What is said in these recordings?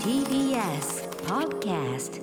TBS Podcast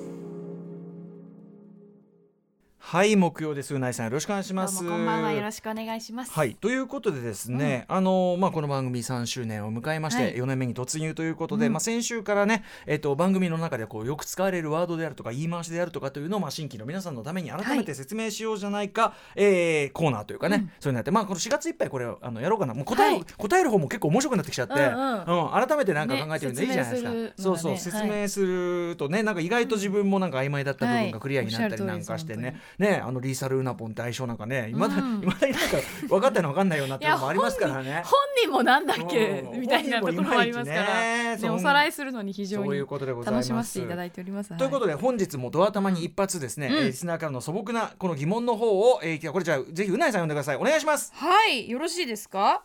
はい木曜です。うないさんよろしくお願いします。こんばんは。よろしくお願いします。はいということでですね、あのまあこの番組3周年を迎えまして、はい。4年目に突入ということで、うん。まあ先週からねえっ、と番組の中でこうよく使われるワードであるとか言い回しであるとかというのをまあ新規の皆さんのために改めて説明しようじゃないか、えーコーナーというかね、そういうのやってまあこの4月いっぱいこれをあのやろうかな。もう答える、はい。答える方も結構面白くなってきちゃって、うんうん。改めてなんか考えてみるのいいじゃないですか、ねそうそう説明するとねなんか意外と自分もなんか曖昧だった部分がクリアになったりはいなんかしてね、ねあのリーサルウナポンって相性なんかねいまだ,、うん未だになんか分かったの分かんないようになってもありますからね。本人もなんだっけうんみたいなところもありますから、ねおさらいするのに非常に楽しませていただいております。ということで、で本日もドア玉に一発ですね、うん。えーリスナーからの素朴なこの疑問の方を、えー、これじゃあぜひうないさん呼んでください。お願いします。はい、よろしいですか？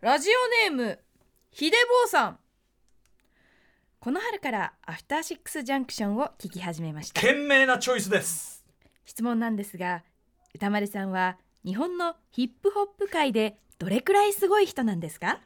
ラジオネームひでぼうさん。この春からアフターシックスジャンクションを聞き始めました。賢明なチョイスです質問なんですが歌丸さんは日本のヒップホップ界でどれくらいすごい人なんですか？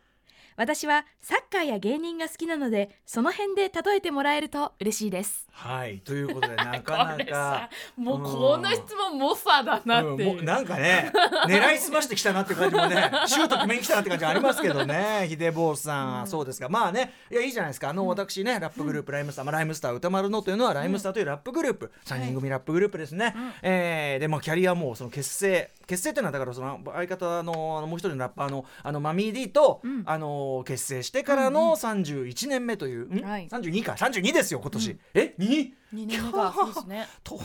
私はサッカーや芸人が好きなのでその辺で例えてもらえると嬉しいです。はい。ということで なかなかもうこの質問モファだう。んもうなんかね狙いすましてきたなっていう感じもねシュート決めに来たなって感じありますけどね 秀坊さん、そうですか。まあねいやいいじゃないですか。あの私ねラップグループライムスター、まあ、ライムスター歌丸のというのはライムスターというラップグループ、3人組ラップグループですね、えーでまあキャリアもその結成結成っていうのはだからその相方のもう一人のラッパーのあのマミー D と、うん。あの結成してからの31年目という、ん？はい。32か。32ですよ今年、え？2? 2年目がそうですね。と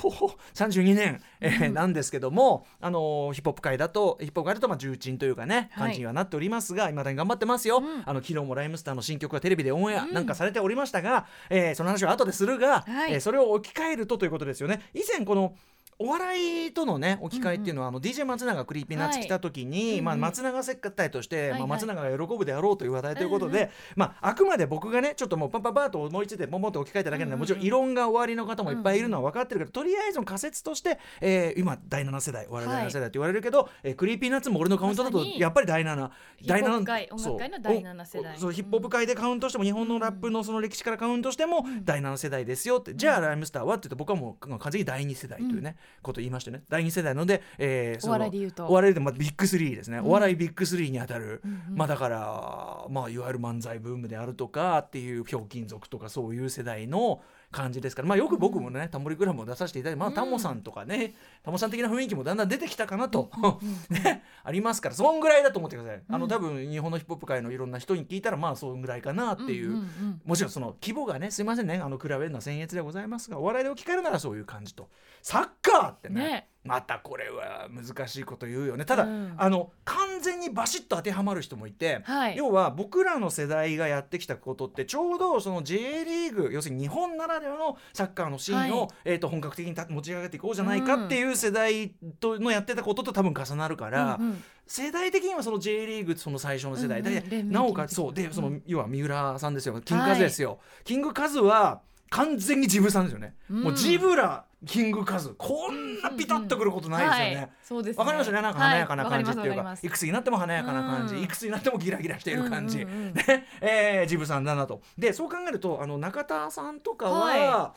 32年、えーなんですけども、あのーヒップホップ界だとヒップホップ界だとまあ重鎮というかねはい。感じにはなっておりますが、いまだに頑張ってますよ、うん。あの昨日もライムスターの新曲がテレビでオンエアうん。なんかされておりましたが、えーその話は後でするが、はい。えーそれを置き換えるとということですよね。以前このお笑いとのね置き換えっていうのは、あの DJ 松永が Creepy Nuts 来た時に、まあ、はいうん。うん松永接待として、まあ、はい。はい松永が喜ぶであろうという話題ということで、うんうんまあ、あくまで僕がねちょっともうパンパンパンと思いついてポンポンと置き換えただけなんで、もちろん異論がおありの方もいっぱいいるのは分かってるけど、とりあえずの仮説として、えー今第7世代お笑い第7世代って言われるけど、えー Creepy Nuts も俺のカウントだとやっぱり第7第ヒップホップ界7音楽界の第七世代。そうヒップホップ界でカウントしても日本のラップのその歴史からカウントしても第7世代ですよって、じゃあ RHYMESTER はって言うと僕はもう完全に第2世代というね、ことを言いましてね。第2世代なので、えーそのお笑いで言うと。お笑いでまあビッグスリーですね、お笑いビッグスリーにあたる、うんうん。まあだからまあいわゆる漫才ブームであるとかっていうひょうきん族とかそういう世代の感じですから。まあよく僕もね、タモリクラブも出させていただいてまあタモさんとかね、タモさん的な雰囲気もだんだん出てきたかなと、ねありますから。そんぐらいだと思ってください、あの多分日本のヒップホップ界のいろんな人に聞いたらまあそんぐらいかなっていう,、もちろんその規模がねすいませんねあの比べるのは僭越でございますがお笑いで置き換えるならそういう感じと。サッカーってねねまたこれは難しいこと言うよね。ただ、うん。あの完全にバシッと当てはまる人もいて、はい。要は僕らの世代がやってきたことってちょうどその J リーグ要するに日本ならではのサッカーのシーンを、はい。えー、と本格的にた持ち上げていこうじゃないかっていう世代とのやってたことと多分重なるから。うんうん。世代的にはその J リーグその最初の世代、うんうん。なおかつそうでその、うん。要は三浦さんですよ。キングカズですよ、キングカズは完全にジブさんですよね、うん。もうジブラキングカズ。こんなピタッとくることないですよね、はい。そうですね。わかりますよね。なんか華やかな感じっていうか、はいわかいくつになっても華やかな感じ、うん。いくつになってもギラギラしている感じ、うんうん。うんね。えージブさんだなと。でそう考えるとあの中田さんとかは、は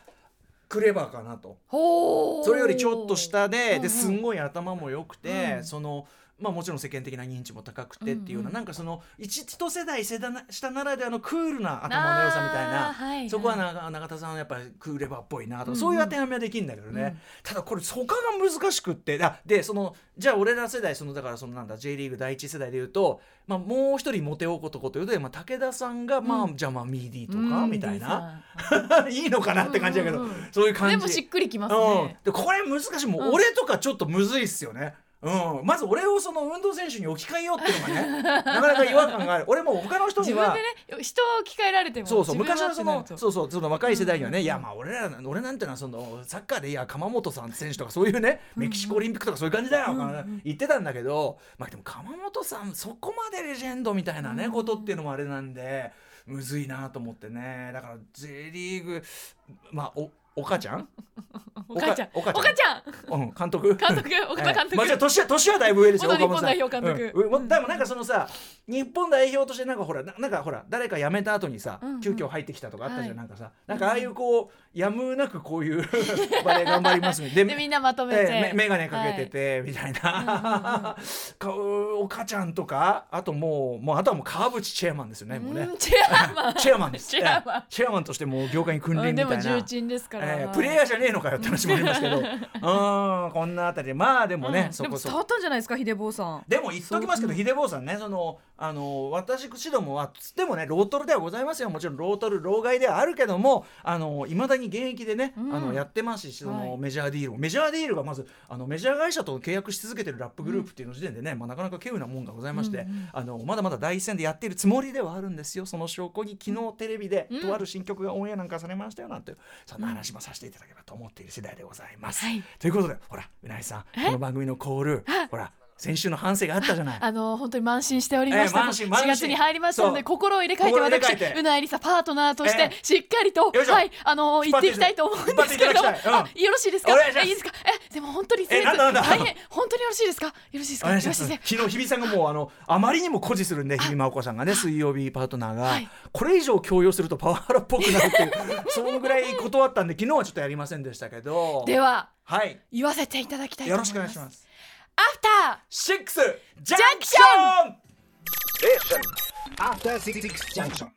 クレバーかなと。それよりちょっと下でうんうん。ですんごい頭も良くて、うん。そのまあもちろん世間的な認知も高くてっていうような、うんうん。なんかその一一世代世代下ならではのクールな頭の良さみたいな、はいはいそこはな永田さんはやっぱりクーレバーっぽいなとか、うんうん。そういう当てはめはできるんだけどね、うん。ただこれそこが難しくってあでそのじゃあ俺ら世代そのだからそのなんだ J リーグ第一世代でいうと、まあ、もう一人モテ男というと、まあ、武田さんが、まあうん。じゃあまあミーディーとか、うんみたいな。いいのかなって感じだけど、うんうんうん。そういう感じ。でもしっくりきますうん。ね、でこれ難しい。もううん。俺とかちょっとむずいっすよね。うん、まず俺をその運動選手に置き換えようっていうのがね なかなか違和感がある。俺も他の人には自分でね人を置き換えられてもそうそう昔のそのそうそうその若い世代にはね、うんいやまあ俺ら俺なんてのはそのサッカーでいや鎌本さん選手とかそういうねメキシコオリンピックとかそういう感じだよ、うんうん言ってたんだけどまあでも鎌本さんそこまでレジェンドみたいなね、うんことっていうのもあれなんでむずいなと思ってね。だから J リーグまあお お母ちゃん？お母ちゃん。お母ちゃん？お母ちゃん。うん監督？監督岡田監督。まあじゃあ年は年はだいぶ上ですよ岡本さん。本代表監督。うん。うん。でもなんかそのさ日本代表としてなんかほらななんかほら誰か辞めた後にさ、急遽入ってきたとかあったじゃん、はい。なんかさなんかああいうこうやむなくこういう バレー頑張りますね。ででみんなまとめて、ええめ眼鏡かけてて、みたいな、かお母ちゃんとかあともうもうあとはもう川淵チェアマンですよねもうね。うんチェアマン。チェアマンです。チェアマン。ええチェアマンとしてもう業界に君臨うんでみたいな。も重鎮ですから、えープレイヤーじゃねえのかよって話もありますけど。うんこんなあたりで。まあでもね、うんそこそこ。伝わったんじゃないですか秀坊さん。でも言っときますけど、秀坊さんねそのあの私口どもはつってもねロートルではございますよ。もちろんロートル老害ではあるけどもあの未だに現役でね、うん。あのやってますしその、はい。メジャーディールも。メジャーディールがまずあのメジャー会社と契約し続けてるラップグループっていうの時点でね、まあ、なかなか稀有なもんがございまして、うんうんあのまだまだ第一線でやっているつもりではあるんですよ。その証拠に昨日テレビで、うん。とある新曲がオンエアなんかされましたよなんてそんな話もさせていただければと思っている次第でございます。はい。ということでほらうなぎさんえ？この番組のコールはいほら先週の反省があったじゃない。あの本当に慢心しておりました、ええ慢心慢心。4月に入りましたので心を入れ替えて私うなえりさパートナーとしてええ。しっかりとはいあの言っていきたいと思うんですけれどよろしいですか？えいいですか？えでも本当に大変。本当によろしいですか？よろしいですか？よろしいですね。昨日日比さんがもうあのあまりにも誇示するんで日比真央子さんがね水曜日パートナーが、はい。これ以上強要するとパワハラっぽくなるっていうそのぐらい断ったんで昨日はちょっとやりませんでしたけど。でははい。言わせていただきたいとよろ思います。しくお願いしますアフタシックスジャンクシャンクション After Six Junction.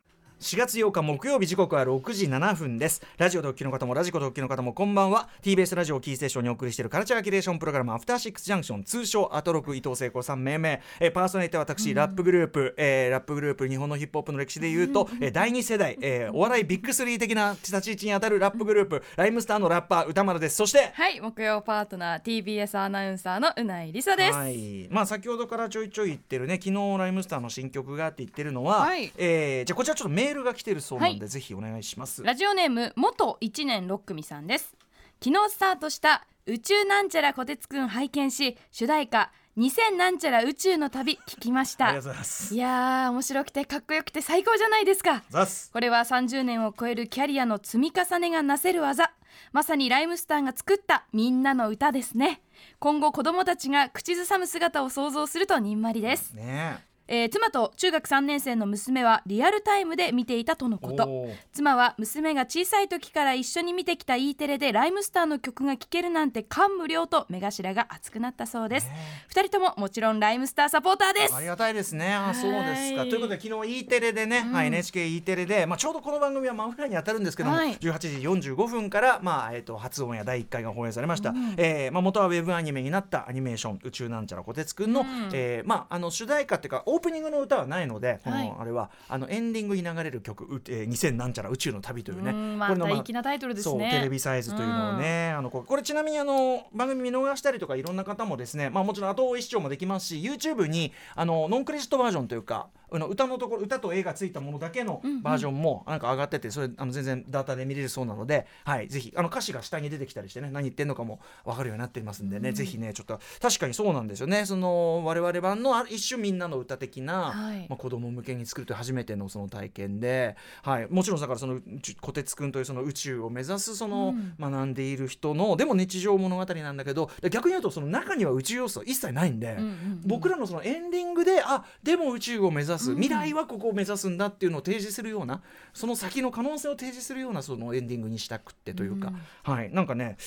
4月8日木曜日時刻は6時7分です。ラジオ同期の方もラジコ同期の方もこんばんは。TBS ラジオをキーステーションにお送りしているカルチャーキュレーションプログラムアフターシックスジャンクション通称アトロク伊藤聖子さん命名、えーパーソナリティは私、ラップグループ、えーラップグループ日本のヒップホップの歴史でいうと、えー第2世代、えーお笑いビッグスリー的な立ち位置にあたるラップグループ。ライムスターのラッパー歌丸です。そしてはい木曜パートナー TBS アナウンサーのうないりさです、はい、まあ先ほどからちょいちょい言ってるね昨日ライムスターの新曲がって言ってるのは、はい。えーじゃあこちらちょっとメールが来てるそうなんで、ぜひお願いします。ラジオネーム元一年6組さんです。昨日スタートした宇宙なんちゃらこてつくん拝見し主題歌2000なんちゃら宇宙の旅聞きました。ありがとうございます。いやー面白くてかっこよくて最高じゃないですか。これは30年を超えるキャリアの積み重ねがなせる技。まさにライムスターが作ったみんなの歌ですね。今後子供たちが口ずさむ姿を想像するとにんまりです、ねえー妻と中学3年生の娘はリアルタイムで見ていたとのえ。こと。妻は娘が小さい時から一緒に見てきた E テレでライムスターの曲が聴けるなんて感無量と目頭が熱くなったそうです、ね二人とももちろんライムスターサポーターです。ありがたいですね。あ、そうですか。はいということで昨日 E テレでね、はい NHK E テレで、まあちょうどこの番組は真裏に当たるんですけども、はい。18時45分からまあえっ、と初オンエア第1回が放映されました。えーまあ元はウェブアニメになったアニメーション宇宙なんちゃらこてつくんの、ん。えーまああの主題歌っていうかオープニングの歌はないので、こはい。のあれはあのエンディングに流れる曲、うえー2000なんちゃら宇宙の旅というね、これのた粋なタイトルですそうねテレビサイズというのをね、あのここれちなみにあの番組見逃したりとかいろんな方もですねまあもちろん後追い視聴もできますし YouTube にあのノンクレジットバージョンというかあの歌のところ歌と絵がついたものだけのバージョンもなんか上がっててそれあの全然ダータで見れるそうなので、はい、ぜひあの歌詞が下に出てきたりしてね何言ってんのかも分かるようになっていますんでね、ぜひねちょっと確かにそうなんですよね。その我々版のあ一種みんなの歌的な、はい。まあ、子供向けに作るという初めてのその体験で、はい、もちろんだからそのちこてつくんというその宇宙を目指すその学んでいる人のでも日常物語なんだけど逆に言うとその中には宇宙要素は一切ないんで、うんうん。僕らのそのエンディングであでも宇宙を目指す未来はここを目指すんだっていうのを提示するようなその先の可能性を提示するようなそのエンディングにしたくってというか、はい。なんかね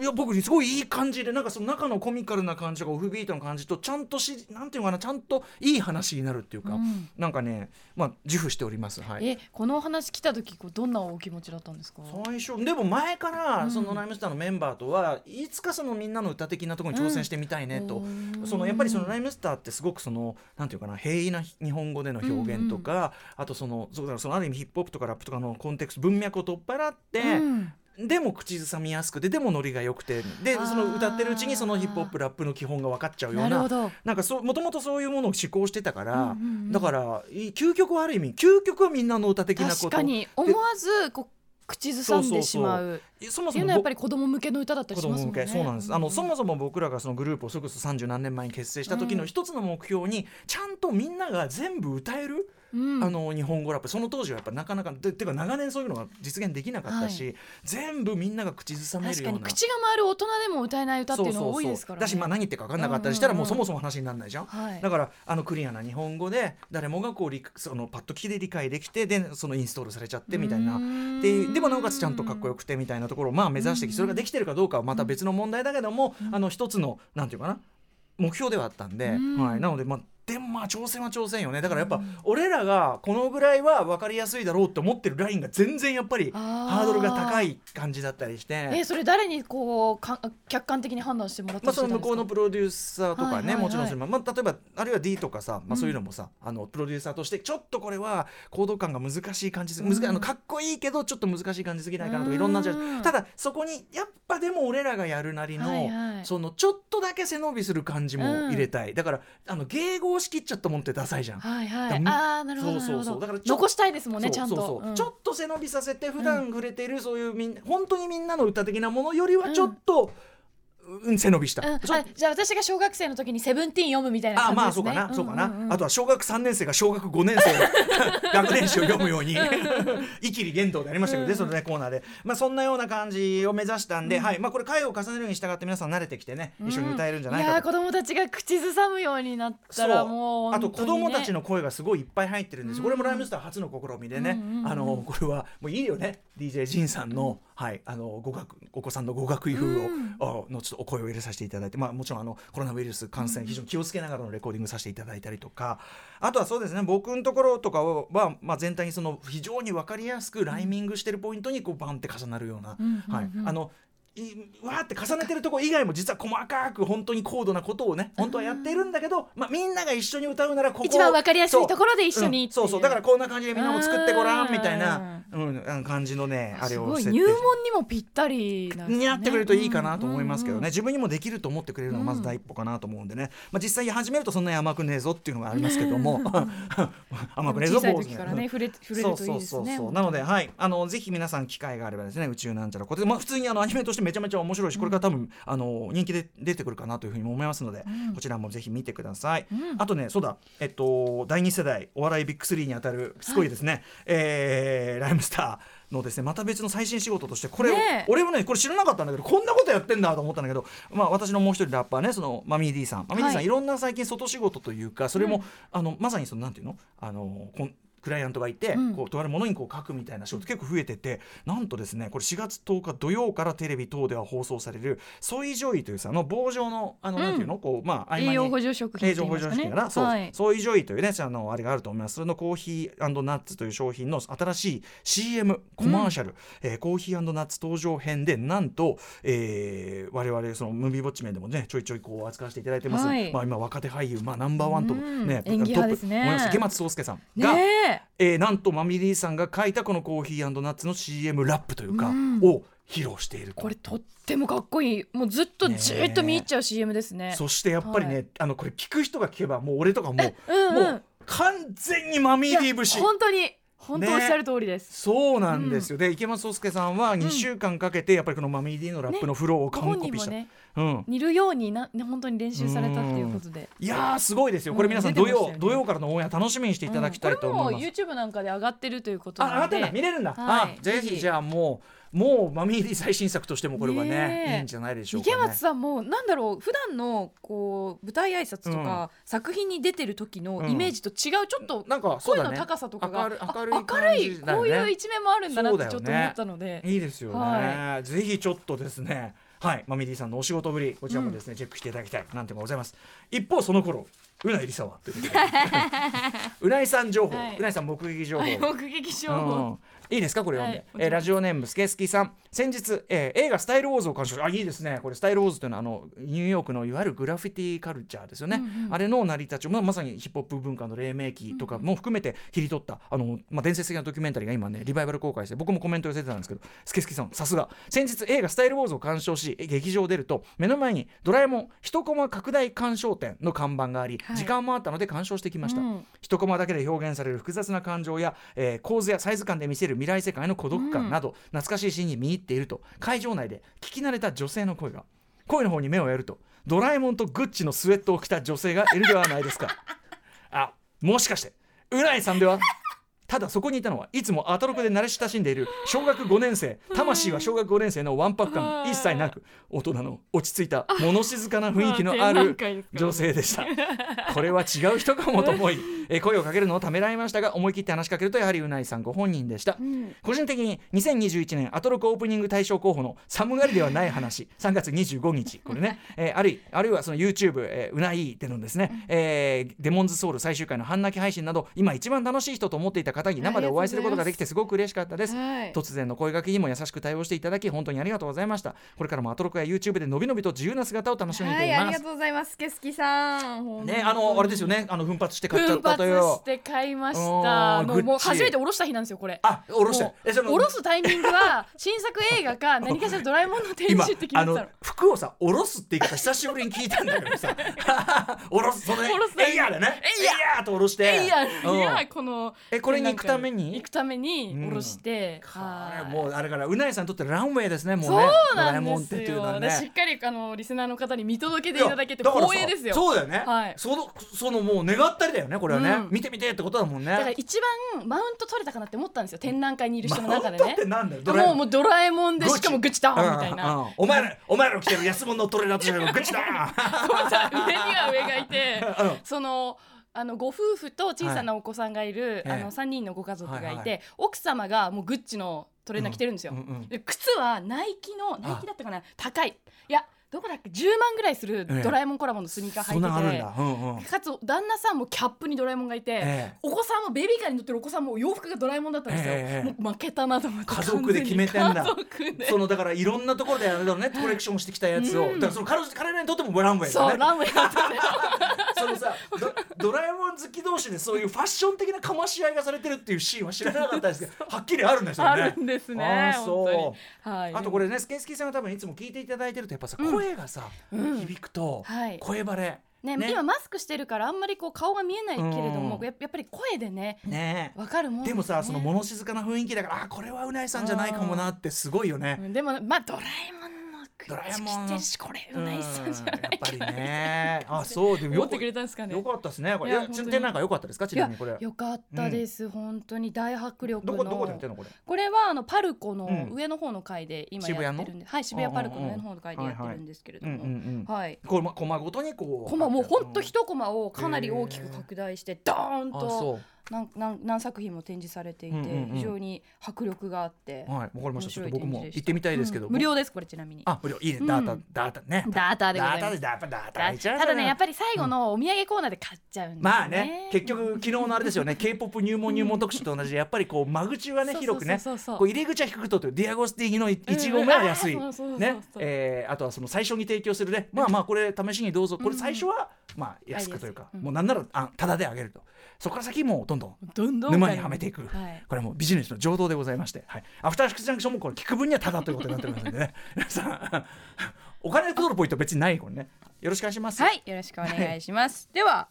いや僕すごいいい感じでなんかその中のコミカルな感じとかオフビートの感じとちゃんとしなんていうのかなちゃんといい話になるっていうか、うん。なんかねまあ自負しております。はい。えこのお話来た時こうどんなお気持ちだったんですか？最初でも前からそのライムスターのメンバーとはいつかそのみんなの歌的なところに挑戦してみたいねと、うんそのやっぱりそのライムスターってすごくそのなんていうかな平易な日本語での表現とか、あとそのそうだそのある意味ヒップホップとかラップとかのコンテクスト文脈を取っ払って、うん。でも口ずさみやすくてでもノリが良くてでその歌ってるうちにそのヒップホップラップの基本が分かっちゃうようななんかそうもともとそういうものを思考してたから、うんうんうん。だからい究極はある意味究極はみんなの歌的なこと。確かに。思わずこう口ずさんでしまう。そもそもやっぱり子供向けの歌だったりしますもんね。け。そうなんです、あのそももそも僕らがそのグループをそれこそ30何年前に結成した時の一つの目標にちゃんとみんなが全部歌えるうん。あの日本語ラップ。その当時はやっぱなかなかでてか長年そういうのが実現できなかったし、は全部みんなが口ずさめる確ような。かに口が回る大人でも歌えない歌っていうのが多いですからね。だし、まあ、何言ってるか分かんなかったりしたら、もうそもそも話にならないじゃん、はい。だからあのクリアな日本語で誰もがこう理そのパッと聞きで理解できてでそのインストールされちゃってみたいな。ででもなおかつちゃんとかっこよくてみたいなところをまあ目指してきてそれができてるかどうかはまた別の問題だけども、あの一つのなんていうかな目標ではあったんで、うん。はい、なのでまあでもまあ挑戦は挑戦よね。だからやっぱ俺らがこのぐらいは分かりやすいだろうって思ってるラインが全然やっぱりハードルが高い感じだったりして。えそれ誰にこうか客観的に判断してもらったんですか？の向こうのプロデューサーとかね、はいはいはい。もちろんそれも、まあ、例えばあるいは D とかさ、まあ、そういうのもさ、あのプロデューサーとしてちょっとこれは行動感が難しい感じす、難しいあのかっこいいけどちょっと難しい感じすぎないかなとかいろんなジャッジうん。ただそこにやっぱでも俺らがやるなりの、はいはい。そのちょっとだけ背伸びする感じも入れたい、だからあの迎合しきっちゃったもんってダサいじゃん。はいはい。だああなるほどそうそうだから残したいですもんねちゃんと。そうん。ちょっと背伸びさせて普段触れてるそういうみんな本当にみんなの歌的なものよりはちょっと、うん、背伸びした、うん、じゃあ私が小学生の時にセブンティーン読むみたいなあ感じですね。まあそうかな、そうかな、んんん。あとは小学3年生が小学5年生の 学年誌を読むようにイキリ言動でありましたけどね、そのねコーナーで。まあそんなような感じを目指したんで、はい。まあこれ回を重ねるに従って皆さん慣れてきてね、一緒に歌えるんじゃないかと。やー子供たちが口ずさむようになったらもうあと子供たちのの声がすごいいっぱい入ってるんですよ、これもライムスター初の試みでね、うんうんうんあのこれはもういいよね。DJ ジンさんの,、はい、あの語学お子さんの語学風を、あのちょっとお声を入れさせていただいて、まあ、もちろんあのコロナウイルス感染非常に気をつけながらのレコーディングさせていただいたりとか。あとはそうですね僕のところとかは、まあ、全体にその非常に分かりやすくライミングしてるポイントにこうバンって重なるような、はい、あのいわーって重ねてるとこ以外も実は細かく本当に高度なことをね本当はやっているんだけど、まあ、みんなが一緒に歌うならここ一番わかりやすいところで一緒にそう,、うそうそう。だからこんな感じでみんなも作ってごらんみたいなう、うん、感じのねあれすを入門にもぴったりなね。にやってくれるといいかなと思いますけどね、うん。うん自分にもできると思ってくれるのがまず第一歩かなと思うんでね、まあ、実際始めるとそんなに甘くねえぞっていうのがありますけども。甘くねえぞ小さいからね触れ触れるといいですそうそうねそうそう。なので、はい、あのぜひ皆さん機会があればですね宇宙なんちゃらこれで、まあ、普通にあのアニメとしてめちゃめちゃ面白いしこれから多分、あの人気で出てくるかなというふうにも思いますので、こちらもぜひ見てください、あとねそうだ。えっと第二世代お笑いビッグスリーにあたるすごいですね、えーライムスターのですねまた別の最新仕事としてこれを、俺もねこれ知らなかったんだけどこんなことやってんだと思ったんだけど、まあ、私のもう一人ラッパーねそのマミー D さん。マミー D さん、はい。い、ろんな最近外仕事というかそれも、あのまさにそのなんていうの？あのこんクライアントがいて、うん。こうとあるものにこう書くみたいな仕事結構増えててなんとですねこれ4月10日土曜からテレビ等では放送される「 SOYJOY 」というさあの棒状のあの、うん。なんていうの？こうまあ栄養補助食品栄養補助品かな、そう、はい。 SOYJOY というねあのあれがあると思います。それのコーヒーナッツという商品の新しい CM コマーシャル、えーコーヒーナッツ登場編でなんと、えー我々そのムービーウォッチメンでもねちょいちょいこう扱わせていただいてます、はい。まあ今若手俳優まあナンバーワンとうん。ね、演技派ですね。トップ思います池松壮亮さんが、ねえーなんと Mummy-D さんが書いたこのコーヒーナッツの CM ラップというか、うん。を披露していると。これとってもかっこいい。もうずっとじーっと見入っちゃう CM ですね。そしてやっぱりね、はい。あのこれ聞く人が聞けばもう俺とかもう, うんうん。もう完全にマミーディー節本当に本当おっしゃる通りです、そうなんですよ、で池松壮亮さんは2週間かけてやっぱりこのマミーディーのラップのフローをご完コピした、ねうん、似るようになね本当に練習されたっていうことで。いやーすごいですよ。これ皆さんうん土曜、ね。土曜からのオンエア楽しみにしていただきたいと思います、うん。これも YouTube なんかで上がってるということあ、上がってなのでんだ。見れるんだ。はい。あ、ぜぜひ。ひじゃあもうもうマミー最新作としてもこれはねいいんじゃないでしょうかね。池松さんもなんだろう普段のこう舞台挨拶とか、作品に出てる時のイメージと違うちょっとなんか。声の高さとかが、明るあ明るいね。こういう一面もあるんだなってちょっと思ったので、いいですよね、はぜひちょっとですねはい。マミーディさんのお仕事ぶりこちらもですね、チェックしていただきたい。なんていうのがございます。一方その頃うないりさは？うないさん情報、はい。うないさん目撃情報、はい目撃情報、うん。いいですか？これ読んで、はいえーラジオネームスケスキさん先日、えー映画「スタイルウォーズ」を鑑賞あいいですね。これスタイルウォーズというのはあのニューヨークのいわゆるグラフィティカルチャーですよね、うんうんあれの成り立ちを、まあ、まさにヒップホップ文化の黎明期とかも含めて切り取ったあの、まあ、伝説的なドキュメンタリーが今ねリバイバル公開して僕もコメント寄せてたんですけどスケスキさんさすが。先日映画「スタイルウォーズ」を鑑賞しえ劇場を出ると目の前に「ドラえもん一コマ拡大鑑賞展」の看板があり、はい。時間もあったので鑑賞してきました、うん。一コマだけで表現される複雑な感情や、えー構図やサイズ感で見せる未来世界の孤独感など、懐かしいシーンに見入っていると。会場内で聞き慣れた女性の声が。声の方に目をやるとドラえもんとグッチのスウェットを着た女性がいるではないですか。あもしかしてうないさんでは？ただそこにいたのはいつもアトロクで慣れ親しんでいる小学5年生魂は小学5年生のわんぱく感一切なく大人の落ち着いた物静かな雰囲気のある女性でした。これは違う人かもと思いえ声をかけるのをためらいましたが思い切って話しかけるとやはりうないさんご本人でした、個人的に2021年アトロクオープニング大賞候補の寒がりではない話。3月25日これね、えーあるいあるいはその YouTube、えーうないでのですね、えーデモンズソウル最終回の半泣き配信など今一番楽しい人と思っていた方に生でお会いすることができてす。ごく嬉しかったです、はい。突然の声掛けにも優しく対応していただき本当にありがとうございました。これからもアトロクや YouTube でのびのびと自由な姿を楽しみにはい、しています、ありがとうございます。けすきさん。ねあのあれですよね。あの奮発して買っちゃったというして買いました。あのグッチ。もう初めて下ろした日なんですよこれ。あ下ろしてもうえその下ろすタイミングは新作映画か何かしらドラえもんの展今示って決めあのてたの服をさ下ろすって言い方久しぶりに聞いたんだけどさ。下ろすそのね下ろすえいやだね。えいや。と下ろして。えいやうん。いやこのえこれに行くために？行くために下ろして、こはい。れもうあれからうなえさんにとってランウェイですねもうね。そうドラえなんでもんってっていうすよ、ね。でしっかりあのリスナーの方に見届けていただけて光栄ですよ。そうだよね、はい。そのそのもう願ったりだよねこれはね、うん。見てみてってことだもんね。だから一番マウント取れたかなって思ったんですよ。展覧会にいる人の中でね。もうもうドラえもんでしかもグチだみたいな、お前らお前らの着てる安物のトレーナーとしてるグッチだそうさ上には上がいて、うん。そのあのご夫婦と小さなお子さんがいる、はいあの3人のご家族がいて、奥様がもうグッチのトレーナー着てるんですよ、で靴はナイキのナイキだったかな？高い。いやどこだっけ？10万ぐらいするええ。ドラえもんコラボのスニーカー履いてて、んだ。うんうん。かつ旦那さんもキャップにドラえもんがいて、ええ。お子さんもベビーカーに乗ってるお子さんも洋服がドラえもんだったんですよ、ええもう負けたなと思って。家族で決めてんだ。そのだからいろんなところであれだろうねコレクションしてきたやつを、だからその彼女彼らにとってもランウェイだね。そうランウェイだったね。そのさドドラえもん好き同士でそういうファッション的なかまし合いがされてるっていうシーンは知らなかったですけどはっきりあるんですよね。あるんですねあーそう。本当に。はい。あとこれねスケンスキーさんが多分いつも聞いていただいてるとやっぱさ、声がさ、響くと、はい。声バレ。ね今マスクしてるからあんまりこう顔が見えないけれどもうんややっぱり声でねね。わかるもんでもさねその物静かな雰囲気だからあこれはうないさんじゃないかもなってすごいよね。うんでもまあドラえもんのドラえ口もん着てるしこれうないさんじゃないやっぱりね。あそうでもよってくれ。たん。ですかねよかったですね。これ。いやいや本当に展覧会良かったですか？ちなみにこれ。よかったです、本当に。大迫力の。どこどこでやってんのこれ？これはあのパルコのうん。上の方の階で今やってるんで、はい渋谷パルコの上の方の階でやってるんですけれども、はい。こまコマごとにこうコマもう本当一コマをかなり大きく拡大してドーンあとそ何何何作品も展示されていて、うんうんうん。非常に迫力があって、うはいわかりました。ちょっと僕も行ってみたいですけど、うん無料ですこれちなみに。あ無料。いいね。うん。ダータ、ダータね。ダータでございます。ダータでダータダただねやっぱり最後のお土産コーナーで買っちゃうんですね。まあね結局昨日のあれですよね。K-POP 入門入門特集と同じでやっぱりこう 間口はね広くねこう入り口は低くとってディアゴスティーニの1合目は安い。ね。えーあとはその最初に提供するね。まあまあこれ試しにどうぞ。これ最初はまあ安くというかうん。もうなんならあタダであげるとそこから先もうどんどんどんどん沼にはめていく、はい。これはもうビジネスの情動でございまして、はい、アフターシックスジャンクションもこれ聞く分にはただということになっておりますのでね。皆さんお金で取るポイントは別にないこれね。よろしくお願いします。はい、よろしくお願いします。では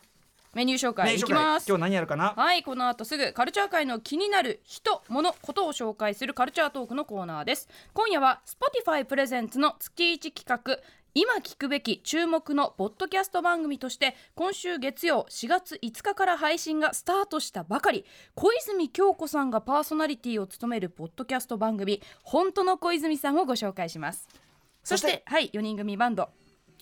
メニュー紹介いきます。今日何やるかな？はい、この後すぐカルチャー界の気になる人、物、ことを紹介するカルチャートークのコーナーです。今夜は Spotify プレゼンツの月1企画。今聞くべき注目のポッドキャスト番組として今週月曜4月5日から配信がスタートしたばかり。小泉京子さんがパーソナリティを務めるポッドキャスト番組「本当の小泉さん」をご紹介します。そしてはい4人組バンド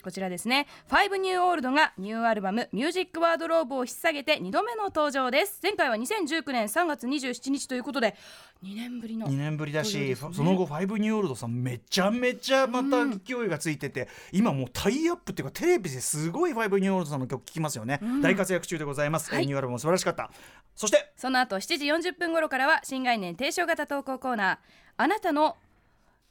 こちらですね「ファイブニューオールドがニューアルバム「ミュージックワードローブ」を引っ提げて2度目の登場です。前回は2019年3月27日ということで2年ぶりの2年ぶりだし、ね。その後ファイブニューオールドさんめちゃめちゃまた勢いがついてて、今もうタイアップっていうかテレビですごいファイブニューオールドさんの曲聴きますよね、大活躍中でございます、はい。ニューアルバムも素晴らしかった。そしてその後7時40分頃からは新概念提唱型投稿コーナー。あなたの、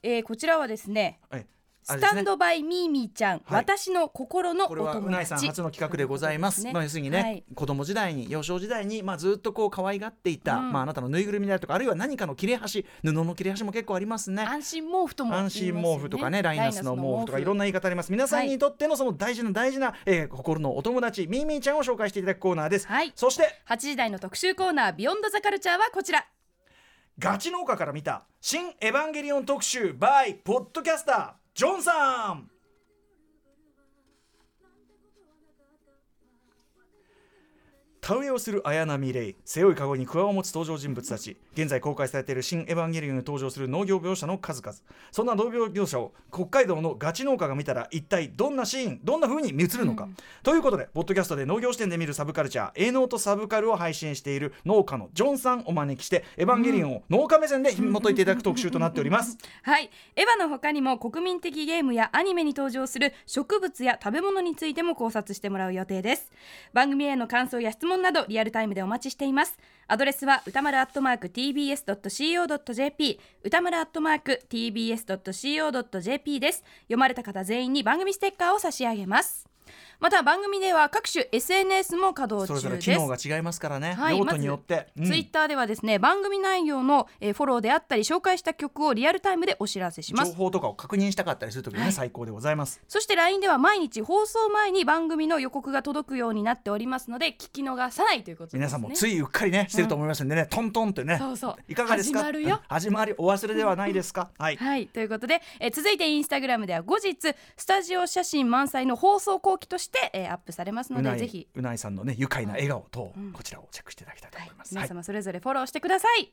えーこちらはですねはいあスタンドバイミーミーちゃん、はい。私の心のおこれは友うないさん達初の企画でございます。まあ要するにね、はい。子供時代に幼少時代にまあずっとこう可愛がっていた、うん。まああなたのぬいぐるみであるとかあるいは何かの切れ端布の切れ端も結構ありますね。安心毛布とも言いま安すよ心毛布とかねライナスの毛布とか。いろんな言い方あります。皆さんにとってのその大事な大事な、えー心のお友達ミーミーちゃんを紹介していただくコーナーです、はい。そして8時台の特集コーナービヨンドザカルチャーはこちら。ガチ農家から見た新エヴァンゲリオン特集 by ポッドキャスタージョンさん。田植えをする綾波レイ背負いカゴに桑を持つ登場人物たち。現在公開されている「新エヴァンゲリオン」に登場する農業描写の数々。そんな農業描写を北海道のガチ農家が見たら一体どんなシーンどんな風に映るのか、ということでポッドキャストで農業視点で見るサブカルチャー「営農とサブカル」を配信している農家のジョンさんをお招きして「エヴァンゲリオン」を農家目線で紐解いていただく特集となっております。はい。エヴァの他にも国民的ゲームやアニメに登場する植物や食べ物についても考察してもらう予定です。番組への感想や質問などリアルタイムでお待ちしています。アドレスは歌丸アットマーク tbs.co.jp 歌丸アットマーク tbs.co.jp です。読まれた方全員に番組ステッカーを差し上げます。また番組では各種 SNS も稼働それぞれ中です機能が違いますからね、はい用途によって、うん。ツイッターではですね番組内容の、えーフォローであったり紹介した曲をリアルタイムでお知らせします。情報とかを確認したかったりするときにね、最高でございます。そして LINE では毎日放送前に番組の予告が届くようになっておりますので聞き逃さないということですね。皆さんもついうっかりねしてると思いますんでね、トントンってね。そうそう。いかがですか？始まるよ。始まりお忘れではないですか？はい。はい。ということで、えー続いてインスタグラムでは後日スタジオ写真満載の放送後期として、えーアップされますのでぜひ。いうないさんのね愉快な笑顔と、こちらをチェックしていただきたいと思います、はい。皆様それぞれフォローしてください、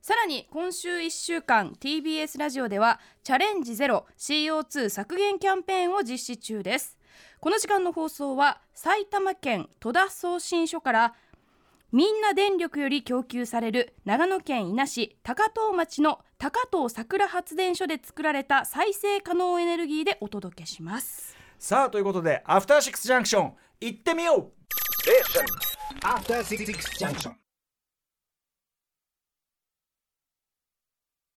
さらに今週1週間 TBS ラジオではチャレンジゼロ CO2 削減キャンペーンを実施中です。この時間の放送は埼玉県戸田送信所からみんな電力より供給される長野県伊那市高遠町の高遠桜発電所で作られた再生可能エネルギーでお届けしますさあということでアフターシックスジャンクション行ってみよう。えアフターシックスジャンクション